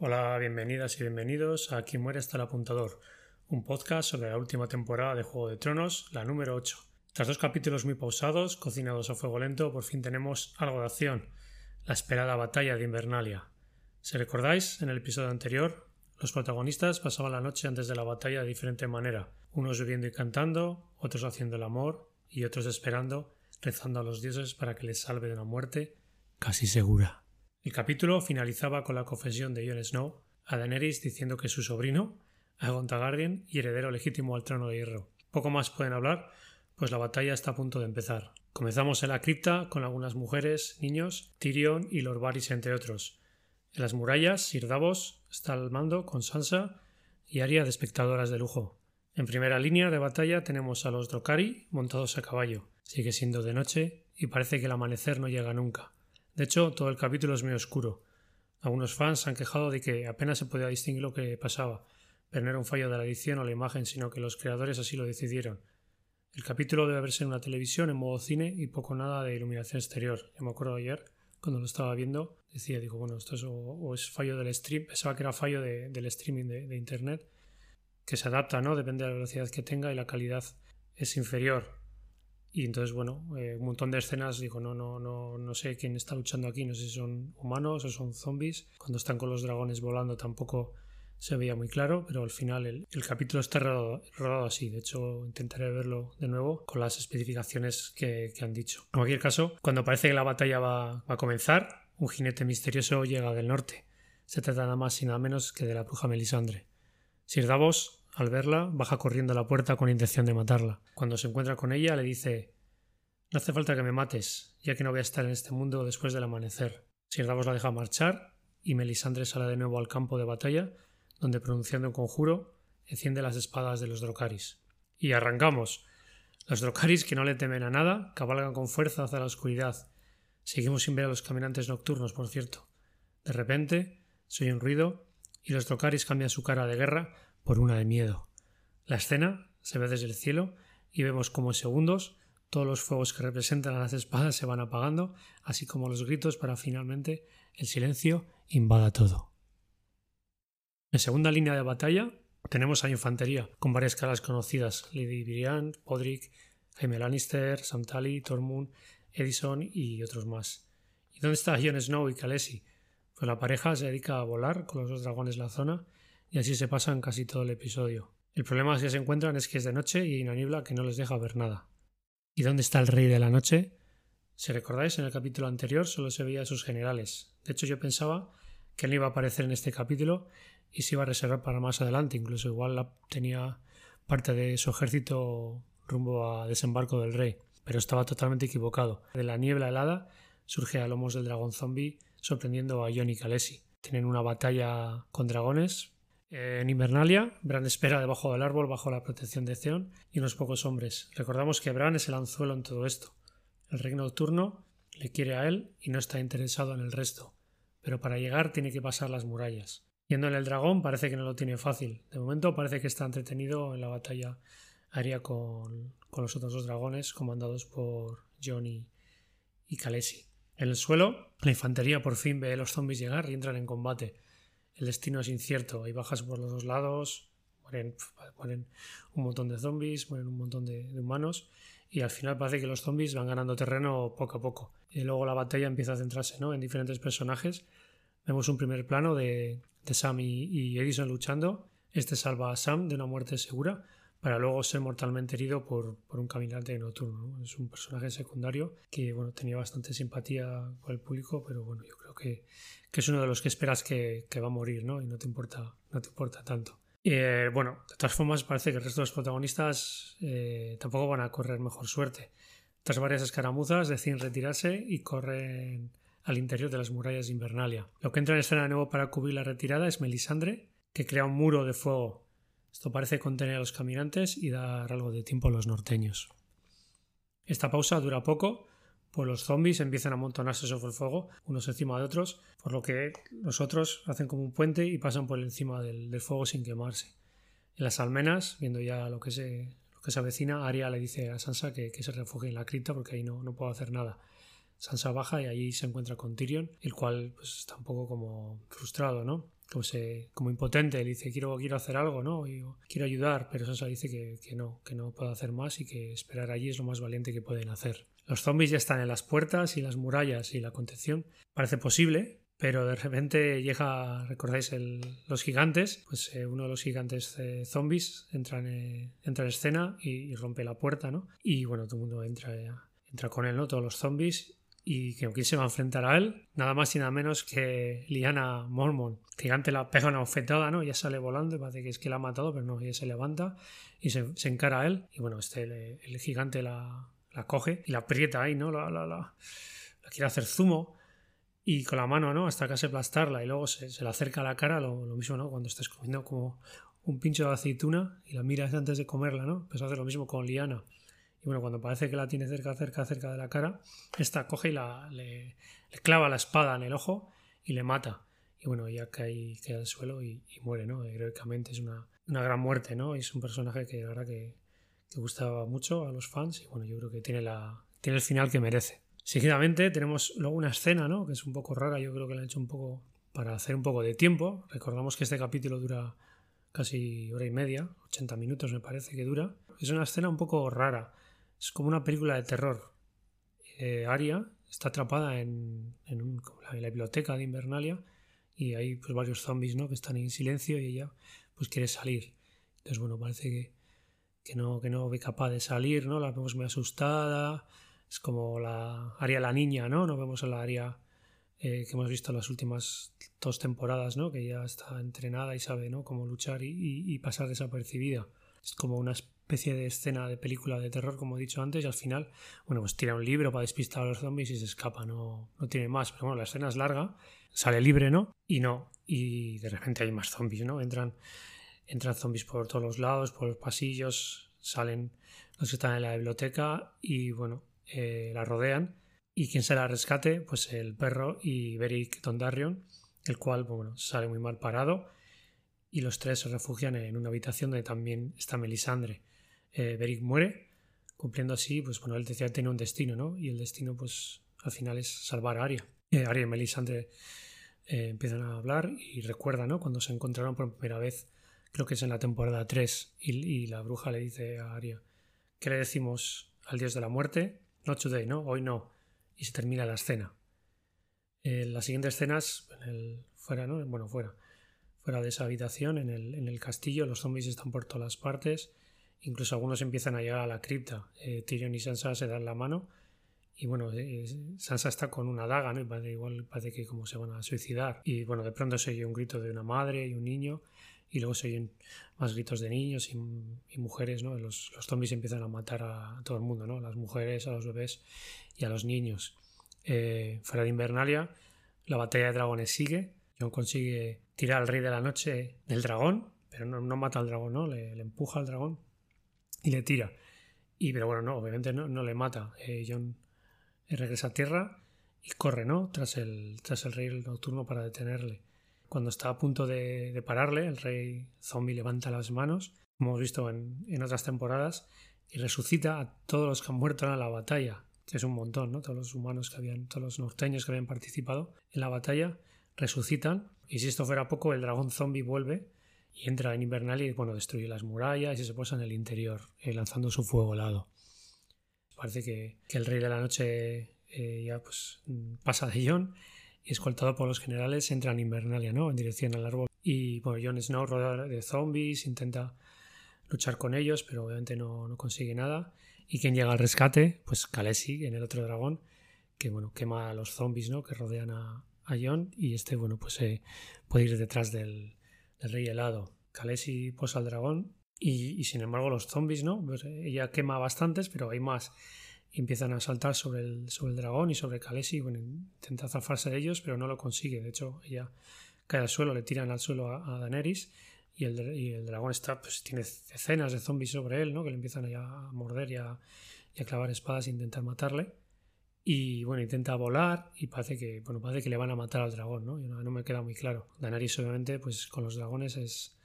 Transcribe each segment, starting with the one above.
Hola, bienvenidas y bienvenidos a Aquí muere hasta el apuntador, un podcast sobre la última temporada de Juego de Tronos, la número 8. Tras dos capítulos muy pausados, cocinados a fuego lento, por fin tenemos algo de acción, la esperada batalla de Invernalia. Si recordáis, en el episodio anterior, los protagonistas pasaban la noche antes de la batalla de diferente manera, unos bebiendo y cantando, otros haciendo el amor y otros esperando, rezando a los dioses para que les salve de una muerte casi segura. El capítulo finalizaba con la confesión de Jon Snow a Daenerys diciendo que su sobrino, Aegon Targaryen y heredero legítimo al trono de hierro. Poco más pueden hablar, pues la batalla está a punto de empezar. Comenzamos en la cripta con algunas mujeres, niños, Tyrion y Lord Varys entre otros. En las murallas, Sir Davos está al mando con Sansa y Arya de espectadoras de lujo. En primera línea de batalla tenemos a los Drokari montados a caballo. Sigue siendo de noche y parece que el amanecer no llega nunca. De hecho, todo el capítulo es muy oscuro. Algunos fans han quejado de que apenas se podía distinguir lo que pasaba, pero no era un fallo de la edición o la imagen, sino que los creadores así lo decidieron. El capítulo debe verse en una televisión en modo cine y poco nada de iluminación exterior. Yo me acuerdo ayer, cuando lo estaba viendo, decía, digo, bueno, esto es, o, es fallo del stream, pensaba que era fallo del streaming de, de, internet, que se adapta, ¿no? Depende de la velocidad que tenga y la calidad es inferior. Y entonces, bueno, eh, un montón de escenas, digo, no, no, no, no sé quién está luchando aquí, no sé si son humanos o son zombies. Cuando están con los dragones volando tampoco se veía muy claro, pero al final el, capítulo está rodado, así. De hecho, intentaré verlo de nuevo con las especificaciones que, han dicho. En cualquier caso, cuando parece que la batalla va, a comenzar, un jinete misterioso llega del norte. Se trata nada más y nada menos que de la bruja Melisandre. Sir Davos al verla, baja corriendo a la puerta con intención de matarla. Cuando se encuentra con ella, le dice No hace falta que me mates, ya que no voy a estar en este mundo después del amanecer. Sir Davos la deja marchar y Melisandre sale de nuevo al campo de batalla, donde pronunciando un conjuro, enciende las espadas de los Drocaris. Y arrancamos. Los Drocaris, que no le temen a nada, cabalgan con fuerza hacia la oscuridad. Seguimos sin ver a los caminantes nocturnos, por cierto. De repente, se oye un ruido y los Drocaris cambian su cara de guerra por una de miedo. La escena se ve desde el cielo y vemos como en segundos todos los fuegos que representan a las espadas se van apagando, así como los gritos para finalmente el silencio invada todo. En segunda línea de batalla tenemos a infantería, con varias caras conocidas, Lady Brienne, Podrick, Jaime Lannister, Sam Tully, Tormund, Edison y otros más. ¿Y dónde está Jon Snow y Khaleesi? Pues la pareja se dedica a volar con los dos dragones la zona y así se pasan casi todo el episodio. El problema que se encuentran es que es de noche y hay una niebla que no les deja ver nada. ¿Y dónde está el rey de la noche? Si recordáis, en el capítulo anterior solo se veía a sus generales. De hecho, yo pensaba que él iba a aparecer en este capítulo y se iba a reservar para más adelante. Incluso igual tenía parte de su ejército rumbo a desembarco del rey. Pero estaba totalmente equivocado. De la niebla helada surge a lomos del dragón zombie sorprendiendo a Jon y Khaleesi. Tienen una batalla con dragones, en Invernalia, Bran espera debajo del árbol bajo la protección de Theon y unos pocos hombres. Recordamos que Bran es el anzuelo en todo esto. El reino nocturno le quiere a él y no está interesado en el resto, pero para llegar tiene que pasar las murallas. Yendo en el dragón parece que no lo tiene fácil. De momento parece que está entretenido en la batalla aérea con, los otros dos dragones comandados por Johnny y, y En el suelo, la infantería por fin ve a los zombies llegar y entran en combate el destino es incierto. Hay bajas por los dos lados, mueren, un montón de zombies, mueren un montón de, humanos y al final parece que los zombies van ganando terreno poco a poco. Y luego la batalla empieza a centrarse ¿no? en diferentes personajes. Vemos un primer plano de, Sam y, Edison luchando. Este salva a Sam de una muerte segura para luego ser mortalmente herido por, un caminante nocturno. Es un personaje secundario que bueno, tenía bastante simpatía con el público, pero bueno, yo creo que, que es uno de los que esperas que, va a morir, ¿no? Y no te importa, no te importa tanto. Eh, bueno, de todas formas parece que el resto de los protagonistas eh, tampoco van a correr mejor suerte. Tras varias escaramuzas deciden retirarse y corren al interior de las murallas de Invernalia. Lo que entra en escena de nuevo para cubrir la retirada es Melisandre, que crea un muro de fuego. Esto parece contener a los caminantes y dar algo de tiempo a los norteños. Esta pausa dura poco, pues los zombies empiezan a amontonarse sobre el fuego, unos encima de otros, por lo que los otros hacen como un puente y pasan por encima del, fuego sin quemarse. En las almenas, viendo ya lo que se, lo que se avecina, Arya le dice a Sansa que, se refugie en la cripta porque ahí no, no puedo hacer nada. Sansa baja y allí se encuentra con Tyrion, el cual pues, está un poco como frustrado, ¿no? Pues, como impotente, le dice quiero, quiero hacer algo, ¿no? Y, quiero ayudar, pero Sansa dice que, que, no, que no puede hacer más y que esperar allí es lo más valiente que pueden hacer. Los zombies ya están en las puertas y las murallas y la contención parece posible, pero de repente llega, recordáis, los gigantes, pues eh, uno de los gigantes eh, zombies entra en, entra en escena y, rompe la puerta, ¿no? Y bueno, todo el mundo entra, entra con él, ¿no? Todos los zombies y que quién se va a enfrentar a él, nada más y nada menos que Liana Mormon. Gigante la pega una ofetada, ¿no? Ya sale volando parece que es que la ha matado, pero no, ella se levanta y se, encara a él. Y bueno, este, el, gigante la, la, coge y la aprieta ahí, ¿no? La, la, la, quiere hacer zumo y con la mano, ¿no? Hasta casi aplastarla y luego se, se le acerca a la cara, lo, mismo, ¿no? Cuando estás comiendo como un pincho de aceituna y la miras antes de comerla, ¿no? Pues hace lo mismo con Liana. Bueno, cuando parece que la tiene cerca, cerca, cerca de la cara, esta coge y la, le, clava la espada en el ojo y le mata. Y bueno, ya cae, cae al suelo y, muere, ¿no? Heroicamente es una, una, gran muerte, ¿no? Y es un personaje que la verdad que, que, gustaba mucho a los fans y bueno, yo creo que tiene, la, tiene el final que merece. Seguidamente tenemos luego una escena, ¿no? Que es un poco rara, yo creo que la han hecho un poco para hacer un poco de tiempo. Recordamos que este capítulo dura casi hora y media, 80 minutos me parece que dura. Es una escena un poco rara es como una película de terror. Eh, Aria está atrapada en, la, biblioteca de Invernalia y hay pues, varios zombies ¿no? que están en silencio y ella pues quiere salir. Entonces, bueno, parece que, no, que no ve capaz de salir, ¿no? La vemos muy asustada. Es como la Aria la niña, ¿no? No vemos a la Aria eh, que hemos visto en las últimas dos temporadas, ¿no? Que ya está entrenada y sabe, ¿no? Cómo luchar y, y pasar desapercibida. Es como una especie de escena de película de terror, como he dicho antes, y al final, bueno, pues tira un libro para despistar a los zombies y se escapa, no, no tiene más. Pero bueno, la escena es larga, sale libre, ¿no? Y no, y de repente hay más zombies, ¿no? Entran, entran zombies por todos los lados, por los pasillos, salen los que están en la biblioteca y, bueno, eh, la rodean. ¿Y quien se la rescate? Pues el perro y Beric Dondarrion, el cual, bueno, sale muy mal parado y los tres se refugian en una habitación donde también está Melisandre eh, Beric muere, cumpliendo así, pues bueno, él decía tiene un destino, ¿no? Y el destino, pues al final es salvar a Arya. Eh, Arya y Melisandre eh, empiezan a hablar y recuerda, ¿no? Cuando se encontraron por primera vez, creo que es en la temporada 3, y, la bruja le dice a Arya, ¿qué le decimos al dios de la muerte? Not today, ¿no? Hoy no. Y se termina la escena. En las siguientes escenas, fuera, ¿no? Bueno, fuera. Fuera de esa habitación, en el, en el castillo, los zombies están por todas partes. Incluso algunos empiezan a llegar a la cripta. Eh, Tyrion y Sansa se dan la mano. Y bueno, eh, Sansa está con una daga, ¿no? Y parece, igual parece que como se van a suicidar. Y bueno, de pronto se oye un grito de una madre y un niño. Y luego se oyen más gritos de niños y, mujeres, ¿no? Los, los, zombies empiezan a matar a, todo el mundo, ¿no? A las mujeres, a los bebés y a los niños. Eh, fuera de Invernalia, la batalla de dragones sigue. Jon consigue tirar al rey de la noche del dragón, pero no, mata al dragón, ¿no? le empuja al dragón y le tira. Y, pero bueno, no, obviamente no, no le mata. Eh, John regresa a tierra y corre, ¿no? Tras el, tras el rey nocturno para detenerle. Cuando está a punto de, pararle, el rey zombie levanta las manos, como hemos visto en, en, otras temporadas, y resucita a todos los que han muerto en la batalla, que es un montón, ¿no? Todos los humanos que habían, todos los norteños que habían participado en la batalla, resucitan. Y si esto fuera poco, el dragón zombie vuelve y entra en Invernalia y bueno, destruye las murallas y se posa en el interior, eh, lanzando su fuego helado. Parece que, el rey de la noche eh, ya pues pasa de Jon y escoltado por los generales entra en Invernalia, ¿no? En dirección al árbol. Y bueno, Jon Snow rodeado de zombies, intenta luchar con ellos, pero obviamente no, consigue nada. Y quien llega al rescate, pues Khaleesi, en el otro dragón, que bueno, quema a los zombies, ¿no? Que rodean a, a Jon y este, bueno, pues eh, puede ir detrás del, del rey helado. Khaleesi posa al dragón y, sin embargo los zombies, ¿no? Pues ella quema bastantes, pero hay más. empiezan a saltar sobre el, sobre el dragón y sobre Khaleesi. Bueno, intenta zafarse de ellos, pero no lo consigue. De hecho, ella cae al suelo, le tiran al suelo a, Daenerys y el, el, dragón está, pues tiene decenas de zombies sobre él, ¿no? Que le empiezan a morder y a, y a clavar espadas e intentar matarle. Y bueno, intenta volar y parece que, bueno, parece que le van a matar al dragón, ¿no? No, me queda muy claro. Daenerys, obviamente, pues con los dragones es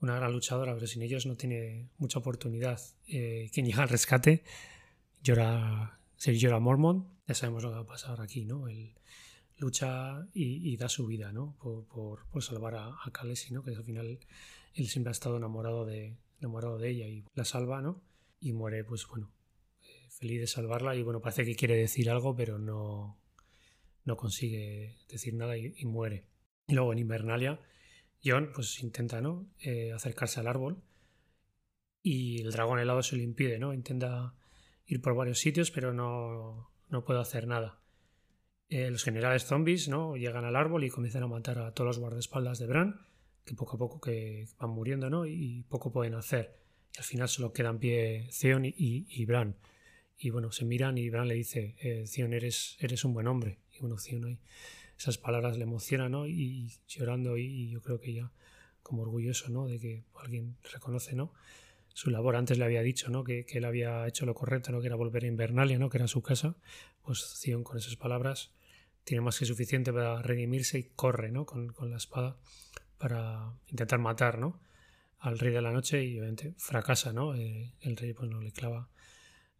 una gran luchadora, pero sin ellos no tiene mucha oportunidad. Eh, quien llega al rescate llora, se llora Mormont. Ya sabemos lo que va a pasar aquí, ¿no? El, lucha y, da su vida, ¿no? Por, salvar a, a ¿no? Que al final él siempre ha estado enamorado de, enamorado de ella y la salva, ¿no? Y muere, pues bueno, feliz de salvarla y bueno, parece que quiere decir algo, pero no, no consigue decir nada y, muere. Luego en Invernalia, John pues intenta, ¿no? Eh, acercarse al árbol y el dragón helado se lo impide, ¿no? Intenta ir por varios sitios, pero no, no puede hacer nada. Eh, los generales zombies, ¿no? Llegan al árbol y comienzan a matar a todos los guardaespaldas de Bran que poco a poco que van muriendo, ¿no? Y poco pueden hacer. Al final solo quedan pie Theon y, y, Bran. Y bueno, se miran y Bran le dice, eh, Theon, eres, eres un buen hombre. Y bueno, Theon ahí, esas palabras le emocionan, ¿no? Y, llorando y, yo creo que ya como orgulloso, ¿no? De que alguien reconoce, ¿no? Su labor. Antes le había dicho, ¿no? Que, que él había hecho lo correcto, ¿no? Que era volver a Invernalia, ¿no? Que era su casa. Pues Theon con esas palabras tiene más que suficiente para redimirse y corre, ¿no? Con, con la espada para intentar matar ¿no? al rey de la noche y obviamente fracasa, ¿no? Eh, el rey pues no le clava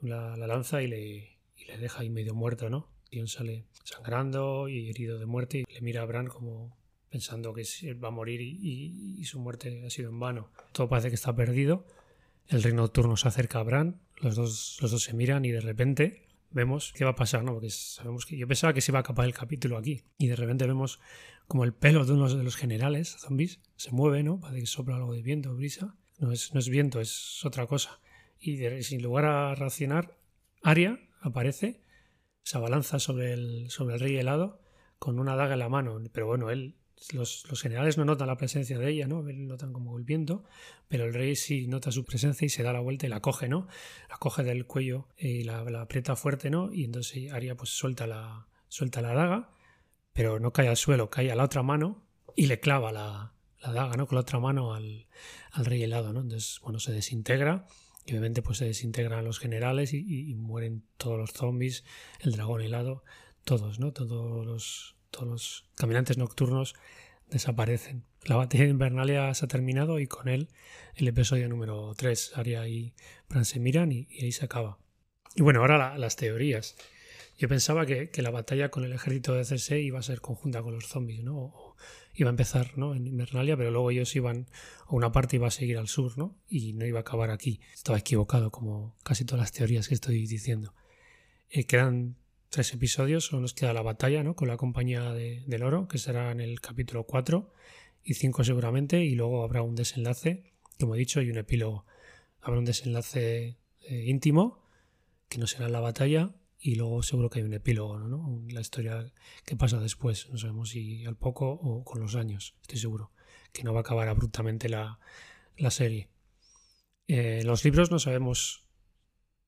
la, lanza y le, le, deja ahí medio muerto, ¿no? Dion sale sangrando y herido de muerte y le mira a Bran como pensando que va a morir y, su muerte ha sido en vano. Todo parece que está perdido. El rey nocturno se acerca a Bran, los dos, los dos se miran y de repente vemos qué va a pasar, ¿no? Porque sabemos que yo pensaba que se iba a acabar el capítulo aquí y de repente vemos como el pelo de uno de los generales zombies se mueve, ¿no? Parece que sopla algo de viento, brisa. No es, no es viento, es otra cosa. Y sin lugar a reaccionar, Aria aparece, se abalanza sobre el, sobre el rey helado con una daga en la mano. Pero bueno, él los, generales no notan la presencia de ella, ¿no? Notan como el viento, pero el rey sí nota su presencia y se da la vuelta y la coge, ¿no? La coge del cuello y la, aprieta fuerte, ¿no? Y entonces Aria pues suelta la, suelta la daga, pero no cae al suelo, cae a la otra mano y le clava la, daga, ¿no? Con la otra mano al, rey helado, ¿no? Entonces, bueno, se desintegra y obviamente pues se desintegran los generales y, y mueren todos los zombies, el dragón helado, todos, ¿no? Todos los todos los caminantes nocturnos desaparecen. La batalla de Invernalia se ha terminado y con él el episodio número 3. Aria y Bran se miran y, ahí se acaba. Y bueno, ahora las teorías. Yo pensaba que, la batalla con el ejército de Cersei iba a ser conjunta con los zombies, ¿no? O iba a empezar ¿no? en Invernalia, pero luego ellos iban, o una parte iba a seguir al sur, ¿no? Y no iba a acabar aquí. Estaba equivocado, como casi todas las teorías que estoy diciendo. Eh, quedan tres episodios, solo nos queda la batalla ¿no? con la compañía de, del oro, que será en el capítulo 4 y 5 seguramente, y luego habrá un desenlace, como he dicho, y un epílogo. Habrá un desenlace eh, íntimo, que no será la batalla, y luego seguro que hay un epílogo, ¿no? la historia que pasa después, no sabemos si al poco o con los años, estoy seguro, que no va a acabar abruptamente la, la serie. Eh, los libros no sabemos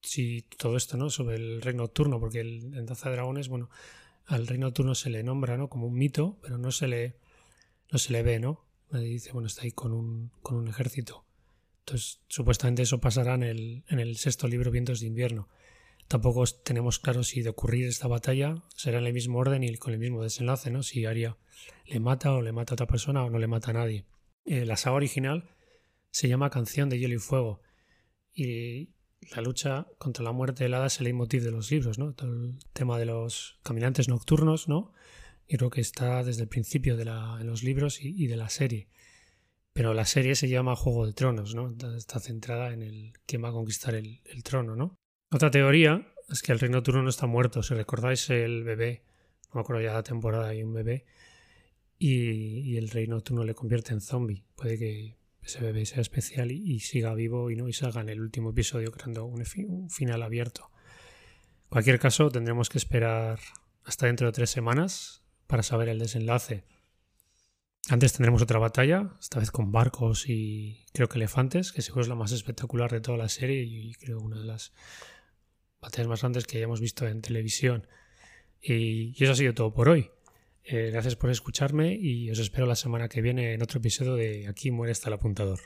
si todo esto, ¿no? Sobre el reino nocturno, porque el, en Danza de Dragones, bueno, al reino nocturno se le nombra, ¿no? Como un mito, pero no se le, no se le ve, ¿no? Nadie dice, bueno, está ahí con un, con un ejército. Entonces, supuestamente eso pasará en el, en el sexto libro, Vientos de Invierno. Tampoco tenemos claro si de ocurrir esta batalla será en el mismo orden y con el mismo desenlace, ¿no? Si Aria le mata o le mata a otra persona o no le mata a nadie. Eh, la saga original se llama Canción de Hielo y Fuego. Y la lucha contra la muerte helada es el leitmotiv de los libros, ¿no? Todo el tema de los caminantes nocturnos, ¿no? Y creo que está desde el principio de los libros y, de la serie. Pero la serie se llama Juego de Tronos, ¿no? Está centrada en el quién va a conquistar el, trono, ¿no? Otra teoría es que el rey nocturno no está muerto. Si recordáis el bebé, no me acuerdo ya la temporada, hay un bebé, y, el rey nocturno le convierte en zombie. Puede que ese bebé sea especial y, siga vivo y no y salga en el último episodio creando un, final abierto. En cualquier caso, tendremos que esperar hasta dentro de tres semanas para saber el desenlace. Antes tendremos otra batalla, esta vez con barcos y creo que elefantes, que seguro es la más espectacular de toda la serie y creo una de las batallas más grandes que hayamos visto en televisión. Y, y eso ha sido todo por hoy. Eh, gracias por escucharme y os espero la semana que viene en otro episodio de Aquí muere hasta el apuntador.